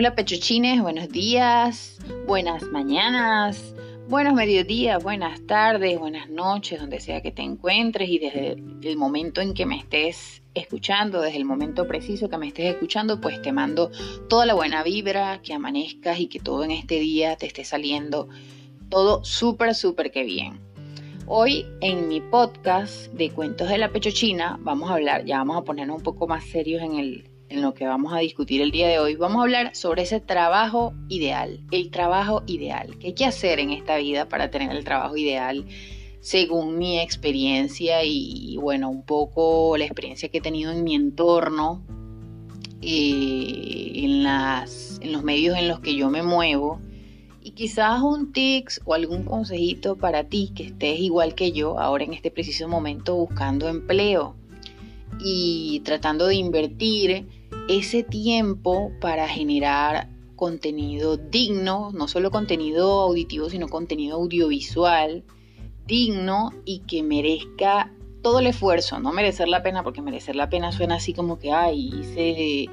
Hola pechochines, buenos días, buenas mañanas, buenos mediodías, buenas tardes, buenas noches, donde sea que te encuentres y desde el momento en que me estés escuchando, desde el momento preciso que me estés escuchando, pues te mando toda la buena vibra, que amanezcas y que todo en este día te esté saliendo todo súper, súper que bien. Hoy en mi podcast de Cuentos de la Pechochina vamos a hablar, ya vamos a ponernos un poco más serios en el, en lo que vamos a discutir el día de hoy, vamos a hablar sobre ese trabajo ideal, el trabajo ideal. ¿Qué hay que hacer en esta vida para tener el trabajo ideal? Según mi experiencia y, bueno, un poco la experiencia que he tenido en mi entorno, eh, en, las, en los medios en los que yo me muevo, y quizás un tips o algún consejito para ti que estés igual que yo ahora en este preciso momento buscando empleo y tratando de invertir ese tiempo para generar contenido digno, no solo contenido auditivo, sino contenido audiovisual digno y que merezca todo el esfuerzo, no merecer la pena, porque merecer la pena suena así como que, ay, hice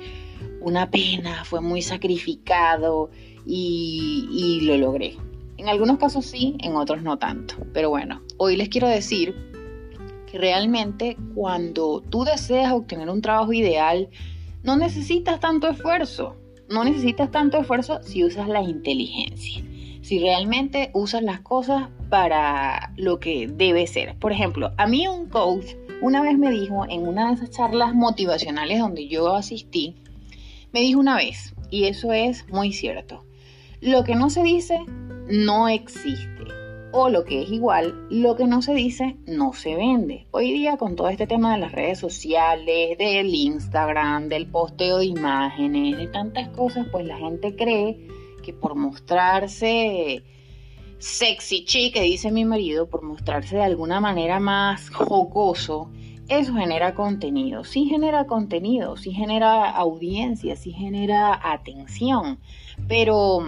una pena, fue muy sacrificado y, y lo logré. En algunos casos sí, en otros no tanto. Pero bueno, hoy les quiero decir que realmente cuando tú deseas obtener un trabajo ideal, no necesitas tanto esfuerzo. No necesitas tanto esfuerzo si usas la inteligencia. Si realmente usas las cosas para lo que debe ser. Por ejemplo, a mí un coach una vez me dijo en una de esas charlas motivacionales donde yo asistí, me dijo una vez, y eso es muy cierto, lo que no se dice no existe o lo que es igual, lo que no se dice no se vende. Hoy día con todo este tema de las redes sociales, del Instagram, del posteo de imágenes, de tantas cosas, pues la gente cree que por mostrarse sexy chic, que dice mi marido, por mostrarse de alguna manera más jocoso, eso genera contenido. Sí genera contenido, sí genera audiencia, sí genera atención, pero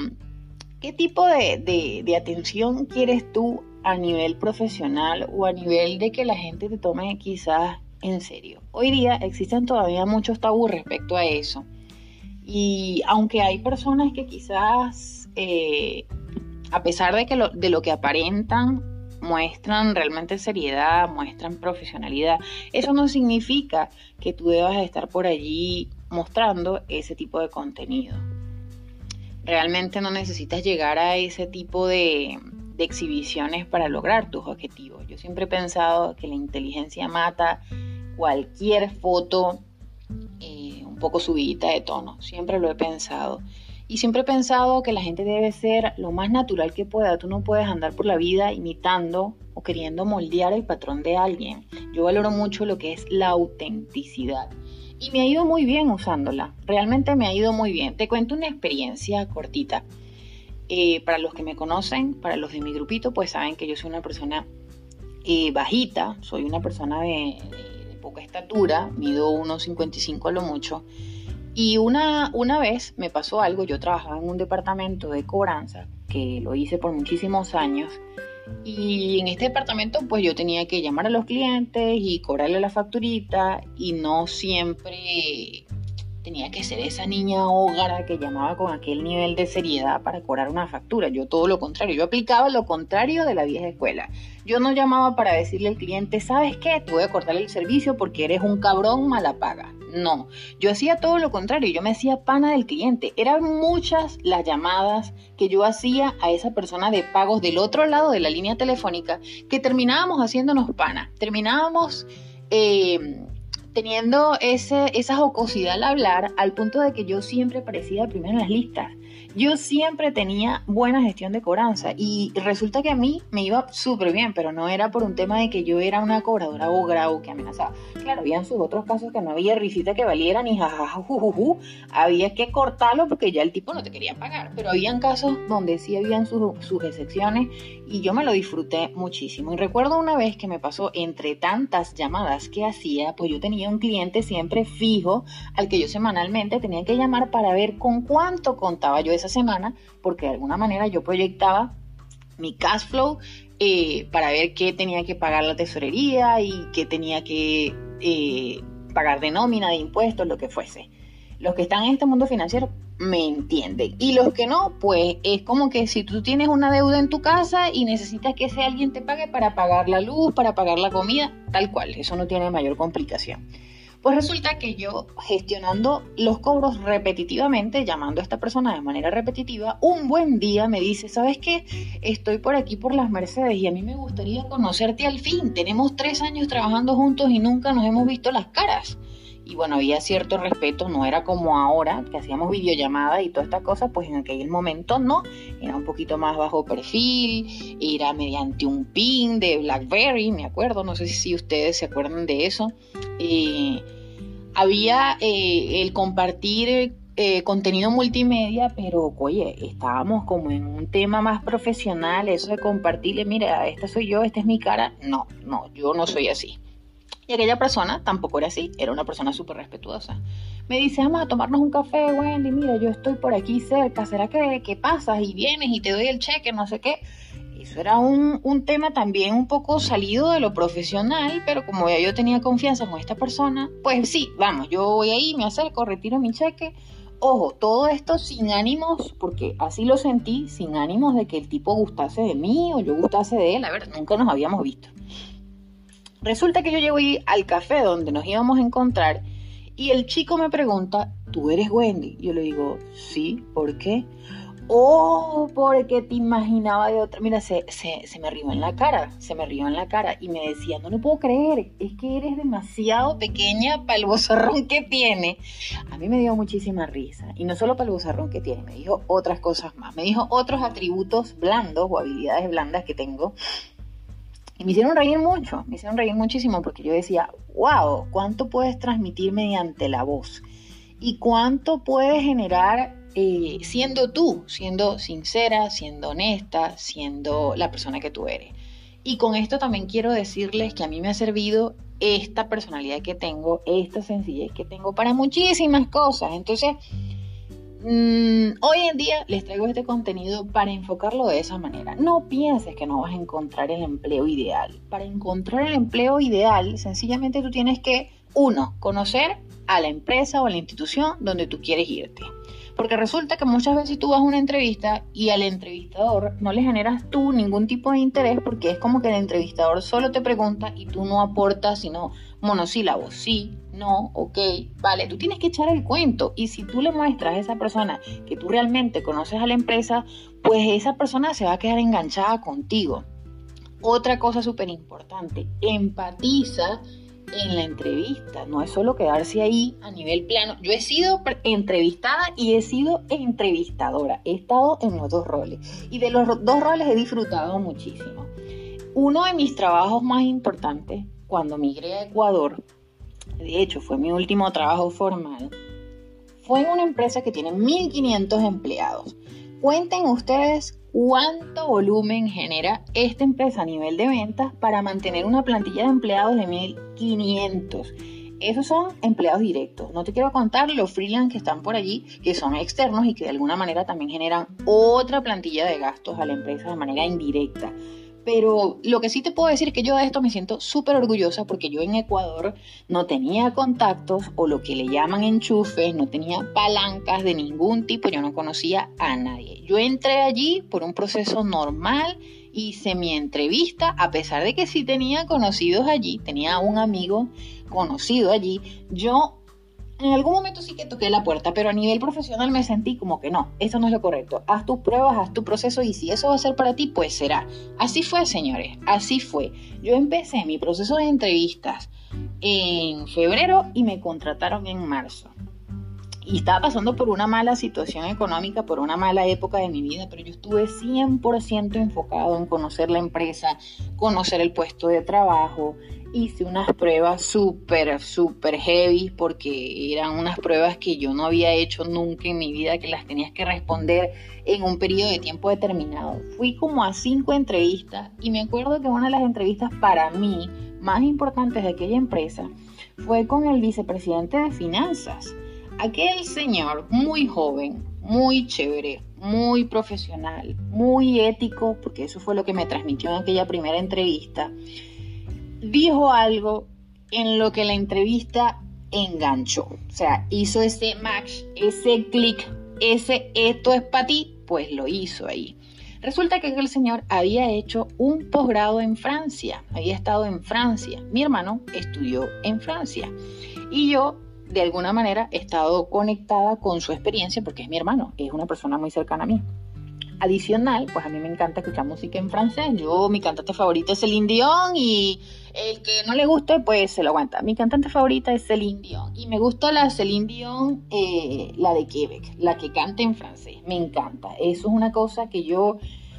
¿Qué tipo de, atención quieres tú a nivel profesional o a nivel de que la gente te tome quizás en serio? Hoy día existen todavía muchos tabús respecto a eso. Y aunque hay personas que quizás, eh, a pesar de, que lo, de lo que aparentan, muestran realmente seriedad, muestran profesionalidad, eso no significa que tú debas estar por allí mostrando ese tipo de contenido. Realmente no necesitas llegar a ese tipo de, exhibiciones para lograr tus objetivos. Yo siempre he pensado que la inteligencia mata cualquier foto eh, un poco subidita de tono. Siempre lo he pensado. Y siempre he pensado que la gente debe ser lo más natural que pueda. Tú no puedes andar por la vida imitando o queriendo moldear el patrón de alguien. Yo valoro mucho lo que es la autenticidad y me ha ido muy bien usándola. Realmente me ha ido muy bien. Te cuento una experiencia cortita. Eh, para los que me conocen, para los de mi grupito, pues saben que yo soy una persona eh, bajita, soy una persona de, poca estatura, mido 1,55 a lo mucho. Y una, una vez me pasó algo, yo trabajaba en un departamento de cobranza, que lo hice por muchísimos años, y en este departamento pues yo tenía que llamar a los clientes y cobrarle la facturita y no siempre tenía que ser esa niña hogara que llamaba con aquel nivel de seriedad para cobrar una factura. Yo todo lo contrario, yo aplicaba lo contrario de la vieja escuela. Yo no llamaba para decirle al cliente, ¿sabes qué? Te voy a cortar el servicio porque eres un cabrón mala paga. No, yo hacía todo lo contrario, yo me hacía pana del cliente. Eran muchas las llamadas que yo hacía a esa persona de pagos del otro lado de la línea telefónica que terminábamos haciéndonos pana. Terminábamos... Eh, teniendo ese, esa jocosidad al hablar al punto de que yo siempre aparecía primero en las listas. Yo siempre tenía buena gestión de cobranza y resulta que a mí me iba súper bien, pero no era por un tema de que yo era una cobradora o grau que amenazaba. Claro, habían sus otros casos que no había risita que valiera ni jajaja, había que cortarlo porque ya el tipo no te quería pagar, pero habían casos donde sí habían sus, sus excepciones y yo me lo disfruté muchísimo. Y recuerdo una vez que me pasó entre tantas llamadas que hacía, pues yo tenía un cliente siempre fijo al que yo semanalmente tenía que llamar para ver con cuánto contaba yo esa semana, porque de alguna manera yo proyectaba mi cash flow eh, para ver qué tenía que pagar la tesorería y qué tenía que eh, pagar de nómina, de impuestos, lo que fuese. Los que están en este mundo financiero me entienden. Y los que no, pues es como que si tú tienes una deuda en tu casa y necesitas que ese alguien te pague para pagar la luz, para pagar la comida, tal cual, eso no tiene mayor complicación. Pues resulta que yo gestionando los cobros repetitivamente, llamando a esta persona de manera repetitiva, un buen día me dice, ¿sabes qué? Estoy por aquí por las Mercedes y a mí me gustaría conocerte al fin. Tenemos tres años trabajando juntos y nunca nos hemos visto las caras y bueno, había cierto respeto, no era como ahora, que hacíamos videollamada y todas estas cosas, pues en aquel momento no, era un poquito más bajo perfil, era mediante un pin de BlackBerry, me acuerdo, no sé si ustedes se acuerdan de eso. Eh, había eh, el compartir eh, contenido multimedia, pero oye, estábamos como en un tema más profesional, eso de compartirle, mira, esta soy yo, esta es mi cara, no, no, yo no soy así. Y aquella persona tampoco era así, era una persona súper respetuosa. Me dice, vamos a tomarnos un café, Wendy, mira, yo estoy por aquí cerca, ¿será que, que pasas y vienes y te doy el cheque, no sé qué? Eso era un, un, tema también un poco salido de lo profesional, pero como ya yo tenía confianza con esta persona, pues sí, vamos, yo voy ahí, me acerco, retiro mi cheque. Ojo, todo esto sin ánimos, porque así lo sentí, sin ánimos de que el tipo gustase de mí o yo gustase de él. A ver, nunca nos habíamos visto. Resulta que yo llego al café donde nos íbamos a encontrar y el chico me pregunta, ¿tú eres Wendy? Yo le digo, sí, ¿por qué? Oh, porque te imaginaba de otra. Mira, se, se, me rió en la cara, se me rió en la cara y me decía, no lo puedo creer, es que eres demasiado pequeña para el bozarrón que tiene. A mí me dio muchísima risa. Y no solo para el bozarrón que tiene, me dijo otras cosas más. Me dijo otros atributos blandos o habilidades blandas que tengo y me hicieron reír mucho, me hicieron reír muchísimo porque yo decía, wow, ¿cuánto puedes transmitir mediante la voz? ¿Y cuánto puedes generar eh, siendo tú, siendo sincera, siendo honesta, siendo la persona que tú eres? Y con esto también quiero decirles que a mí me ha servido esta personalidad que tengo, esta sencillez que tengo para muchísimas cosas. Entonces, Mm, hoy en día les traigo este contenido para enfocarlo de esa manera. No pienses que no vas a encontrar el empleo ideal. Para encontrar el empleo ideal, sencillamente tú tienes que, uno, conocer a la empresa o a la institución donde tú quieres irte. Porque resulta que muchas veces tú vas a una entrevista y al entrevistador no le generas tú ningún tipo de interés porque es como que el entrevistador solo te pregunta y tú no aportas sino monosílabos. Sí, no, ok, vale. Tú tienes que echar el cuento y si tú le muestras a esa persona que tú realmente conoces a la empresa, pues esa persona se va a quedar enganchada contigo. Otra cosa súper importante, empatiza en la entrevista, no es solo quedarse ahí a nivel plano. Yo he sido entrevistada y he sido entrevistadora, he estado en los dos roles y de los dos roles he disfrutado muchísimo. Uno de mis trabajos más importantes cuando migré a Ecuador, de hecho fue mi último trabajo formal, fue en una empresa que tiene 1.500 empleados. Cuenten ustedes cuánto volumen genera esta empresa a nivel de ventas para mantener una plantilla de empleados de 1500. Esos son empleados directos. No te quiero contar los freelance que están por allí, que son externos y que de alguna manera también generan otra plantilla de gastos a la empresa de manera indirecta. Pero lo que sí te puedo decir es que yo de esto me siento súper orgullosa porque yo en Ecuador no tenía contactos o lo que le llaman enchufes, no tenía palancas de ningún tipo, yo no conocía a nadie. Yo entré allí por un proceso normal, hice mi entrevista, a pesar de que sí tenía conocidos allí, tenía un amigo conocido allí, yo en algún momento sí que toqué la puerta, pero a nivel profesional me sentí como que no, eso no es lo correcto. Haz tus pruebas, haz tu proceso y si eso va a ser para ti, pues será. Así fue, señores, así fue. Yo empecé mi proceso de entrevistas en febrero y me contrataron en marzo. Y estaba pasando por una mala situación económica, por una mala época de mi vida, pero yo estuve 100% enfocado en conocer la empresa, conocer el puesto de trabajo, hice unas pruebas súper, súper heavy porque eran unas pruebas que yo no había hecho nunca en mi vida, que las tenías que responder en un periodo de tiempo determinado. Fui como a cinco entrevistas y me acuerdo que una de las entrevistas para mí más importantes de aquella empresa fue con el vicepresidente de finanzas. Aquel señor muy joven, muy chévere, muy profesional, muy ético, porque eso fue lo que me transmitió en aquella primera entrevista dijo algo en lo que la entrevista enganchó. O sea, hizo ese match, ese clic, ese esto es para ti, pues lo hizo ahí. Resulta que el señor había hecho un posgrado en Francia, había estado en Francia. Mi hermano estudió en Francia y yo de alguna manera he estado conectada con su experiencia porque es mi hermano, es una persona muy cercana a mí. Adicional, pues a mí me encanta escuchar música en francés. Yo, mi cantante favorita es Celine Dion y el que no le guste, pues se lo aguanta. Mi cantante favorita es Celine Dion y me gusta la Celine Dion, eh, la de Quebec, la que canta en francés. Me encanta. Eso es una cosa que yo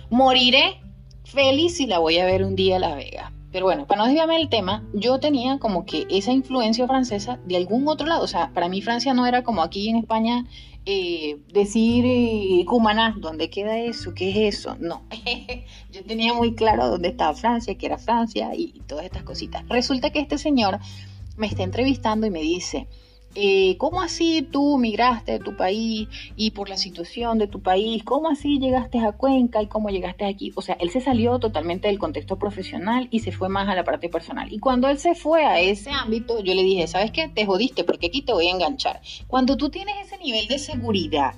moriré feliz si la voy a ver un día a La Vega. Pero bueno, para no desviarme del tema, yo tenía como que esa influencia francesa de algún otro lado. O sea, para mí Francia no era como aquí en España eh, decir eh, Cumaná, ¿dónde queda eso? ¿Qué es eso? No, yo tenía muy claro dónde estaba Francia, que era Francia y todas estas cositas. Resulta que este señor me está entrevistando y me dice, eh, ¿cómo así tú migraste de tu país y por la situación de tu país? ¿Cómo así llegaste a Cuenca y cómo llegaste aquí? O sea, él se salió totalmente del contexto profesional y se fue más a la parte personal. Y cuando él se fue a ese ámbito, yo le dije, ¿sabes qué? Te jodiste porque aquí te voy a enganchar. Cuando tú tienes ese nivel de seguridad,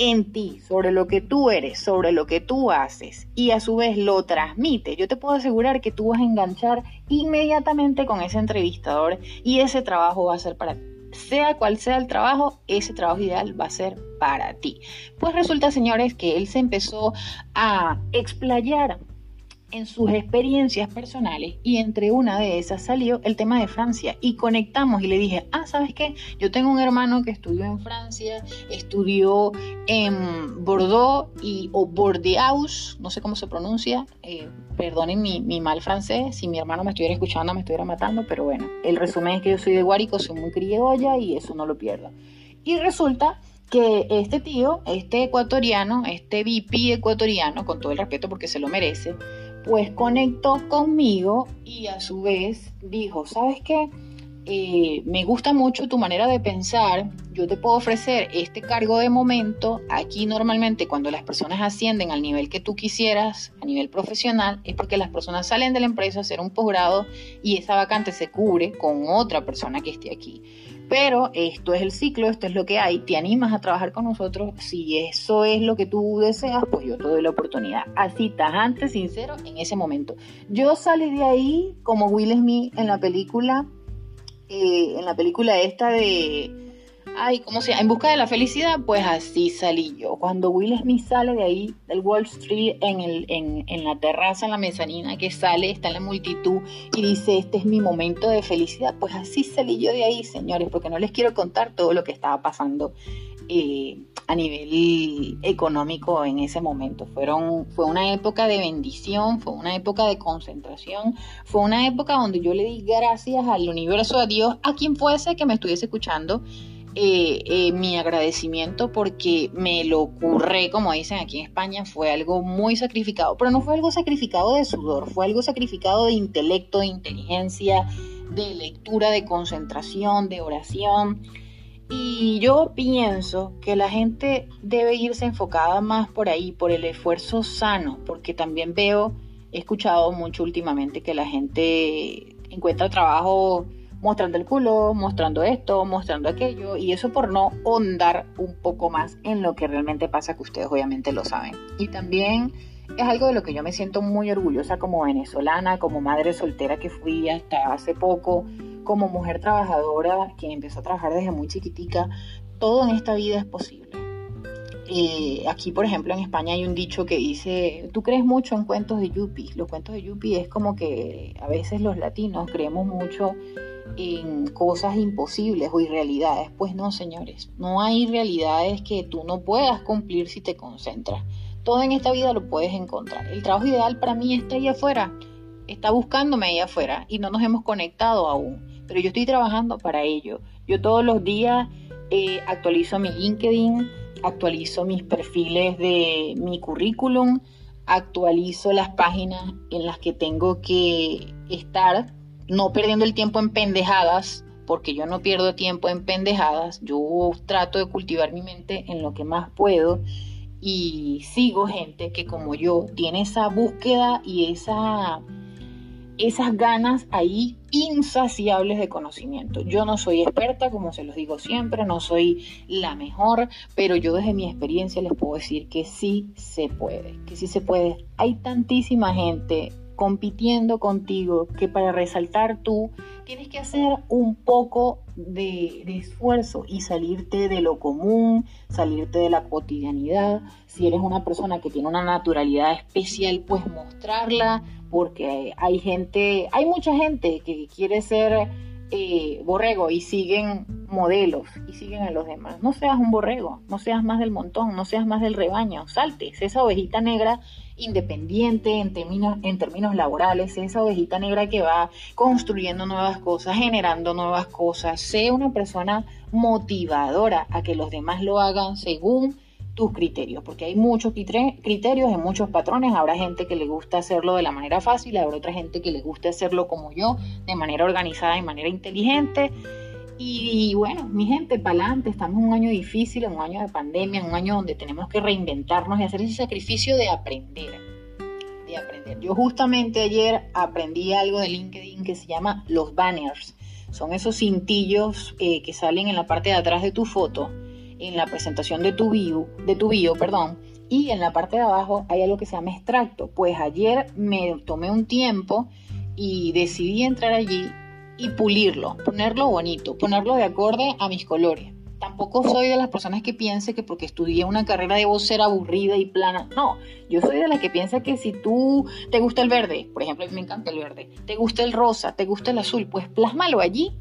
en ti, sobre lo que tú eres, sobre lo que tú haces y a su vez lo transmite, yo te puedo asegurar que tú vas a enganchar inmediatamente con ese entrevistador y ese trabajo va a ser para ti sea cual sea el trabajo, ese trabajo ideal va a ser para ti. Pues resulta, señores, que él se empezó a explayar en sus experiencias personales y entre una de esas salió el tema de Francia y conectamos y le dije, ah, ¿sabes qué? Yo tengo un hermano que estudió en Francia, estudió en Bordeaux y, o Bordeaux, no sé cómo se pronuncia, eh, perdonen mi, mal francés, si mi hermano me estuviera escuchando me estuviera matando, pero bueno, el resumen es que yo soy de Guárico, soy muy criolla y eso no lo pierdo. Y resulta que este tío, este ecuatoriano, este VP ecuatoriano, con todo el respeto porque se lo merece, pues conectó conmigo y a su vez dijo, ¿sabes qué? Eh, me gusta mucho tu manera de pensar, yo te puedo ofrecer este cargo de momento. Aquí normalmente cuando las personas ascienden al nivel que tú quisieras, a nivel profesional, es porque las personas salen de la empresa a hacer un posgrado y esa vacante se cubre con otra persona que esté aquí. Pero esto es el ciclo, esto es lo que hay, te animas a trabajar con nosotros, si eso es lo que tú deseas, pues yo te doy la oportunidad. Así, tajante, sincero, en ese momento. Yo salí de ahí como Will Smith en la película, eh, en la película esta de ay, ¿cómo se llama? En busca de la felicidad, pues así salí yo. Cuando Will Smith sale de ahí, del Wall Street, en, el, en, en la terraza, en la mezanina, que sale, está en la multitud y dice, este es mi momento de felicidad, pues así salí yo de ahí, señores, porque no les quiero contar todo lo que estaba pasando eh, a nivel económico en ese momento. Fueron, fue una época de bendición, fue una época de concentración, fue una época donde yo le di gracias al universo, a Dios, a quien fuese que me estuviese escuchando eh, eh, mi agradecimiento porque me lo ocurre, como dicen aquí en España, fue algo muy sacrificado, pero no fue algo sacrificado de sudor, fue algo sacrificado de intelecto, de inteligencia, de lectura, de concentración, de oración. Y yo pienso que la gente debe irse enfocada más por ahí, por el esfuerzo sano, porque también veo, he escuchado mucho últimamente que la gente encuentra trabajo mostrando el culo, mostrando esto, mostrando aquello, y eso por no hondar un poco más en lo que realmente pasa, que ustedes obviamente lo saben. Y también es algo de lo que yo me siento muy orgullosa como venezolana, como madre soltera que fui hasta hace poco, como mujer trabajadora que empezó a trabajar desde muy chiquitica. Todo en esta vida es posible. Eh, aquí, por ejemplo, en España hay un dicho que dice, tú crees mucho en cuentos de Yuppie. Los cuentos de Yuppie es como que a veces los latinos creemos mucho en cosas imposibles o irrealidades. Pues no, señores, no hay realidades que tú no puedas cumplir si te concentras. Todo en esta vida lo puedes encontrar. El trabajo ideal para mí está ahí afuera, está buscándome ahí afuera y no nos hemos conectado aún. Pero yo estoy trabajando para ello. Yo todos los días eh, actualizo mi LinkedIn, actualizo mis perfiles de mi currículum, actualizo las páginas en las que tengo que estar no perdiendo el tiempo en pendejadas, porque yo no pierdo tiempo en pendejadas, yo trato de cultivar mi mente en lo que más puedo y sigo gente que como yo tiene esa búsqueda y esa esas ganas ahí insaciables de conocimiento. Yo no soy experta, como se los digo siempre, no soy la mejor, pero yo desde mi experiencia les puedo decir que sí se puede, que sí se puede. Hay tantísima gente compitiendo contigo que para resaltar tú tienes que hacer un poco de, esfuerzo y salirte de lo común, salirte de la cotidianidad. Si eres una persona que tiene una naturalidad especial, pues mostrarla, porque hay gente, hay mucha gente que quiere ser eh, borrego y siguen modelos y siguen a los demás. No seas un borrego, no seas más del montón, no seas más del rebaño, saltes esa ovejita negra independiente en términos, en términos laborales, esa ovejita negra que va construyendo nuevas cosas, generando nuevas cosas, sé una persona motivadora a que los demás lo hagan según tus criterios, porque hay muchos criterios, hay muchos patrones, habrá gente que le gusta hacerlo de la manera fácil, habrá otra gente que le gusta hacerlo como yo, de manera organizada, de manera inteligente. Y, bueno, mi gente, para adelante, estamos en un año difícil, en un año de pandemia, en un año donde tenemos que reinventarnos y hacer ese sacrificio de aprender. De aprender. Yo justamente ayer aprendí algo de LinkedIn que se llama los banners. Son esos cintillos eh, que salen en la parte de atrás de tu foto en la presentación de tu bio, de tu bio, perdón, y en la parte de abajo hay algo que se llama extracto. Pues ayer me tomé un tiempo y decidí entrar allí y pulirlo, ponerlo bonito, ponerlo de acorde a mis colores. Tampoco soy de las personas que piense que porque estudié una carrera debo ser aburrida y plana. No, yo soy de las que piensa que si tú te gusta el verde, por ejemplo, a mí me encanta el verde, te gusta el rosa, te gusta el azul, pues plásmalo allí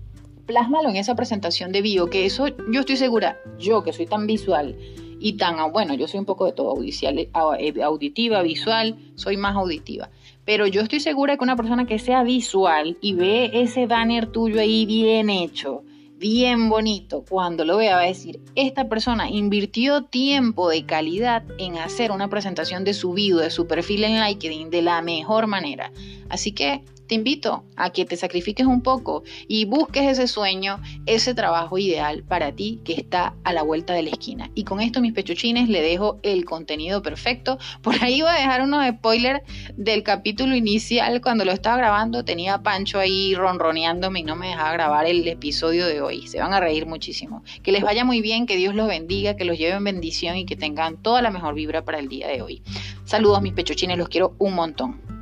plásmalo en esa presentación de bio, que eso yo estoy segura, yo que soy tan visual y tan, bueno, yo soy un poco de todo, eh, auditiva, visual, soy más auditiva. Pero yo estoy segura que una persona que sea visual y ve ese banner tuyo ahí bien hecho, bien bonito, cuando lo vea va a decir, esta persona invirtió tiempo de calidad en hacer una presentación de su video, de su perfil en LinkedIn de la mejor manera. Así que te invito a que te sacrifiques un poco y busques ese sueño, ese trabajo ideal para ti que está a la vuelta de la esquina. Y con esto, mis pechuchines, le dejo el contenido perfecto. Por ahí voy a dejar unos spoilers del capítulo inicial. Cuando lo estaba grabando, tenía Pancho ahí ronroneándome y no me dejaba grabar el episodio de hoy. Se van a reír muchísimo. Que les vaya muy bien, que Dios los bendiga, que los lleve en bendición y que tengan toda la mejor vibra para el día de hoy. Saludos, mis pechuchines, los quiero un montón.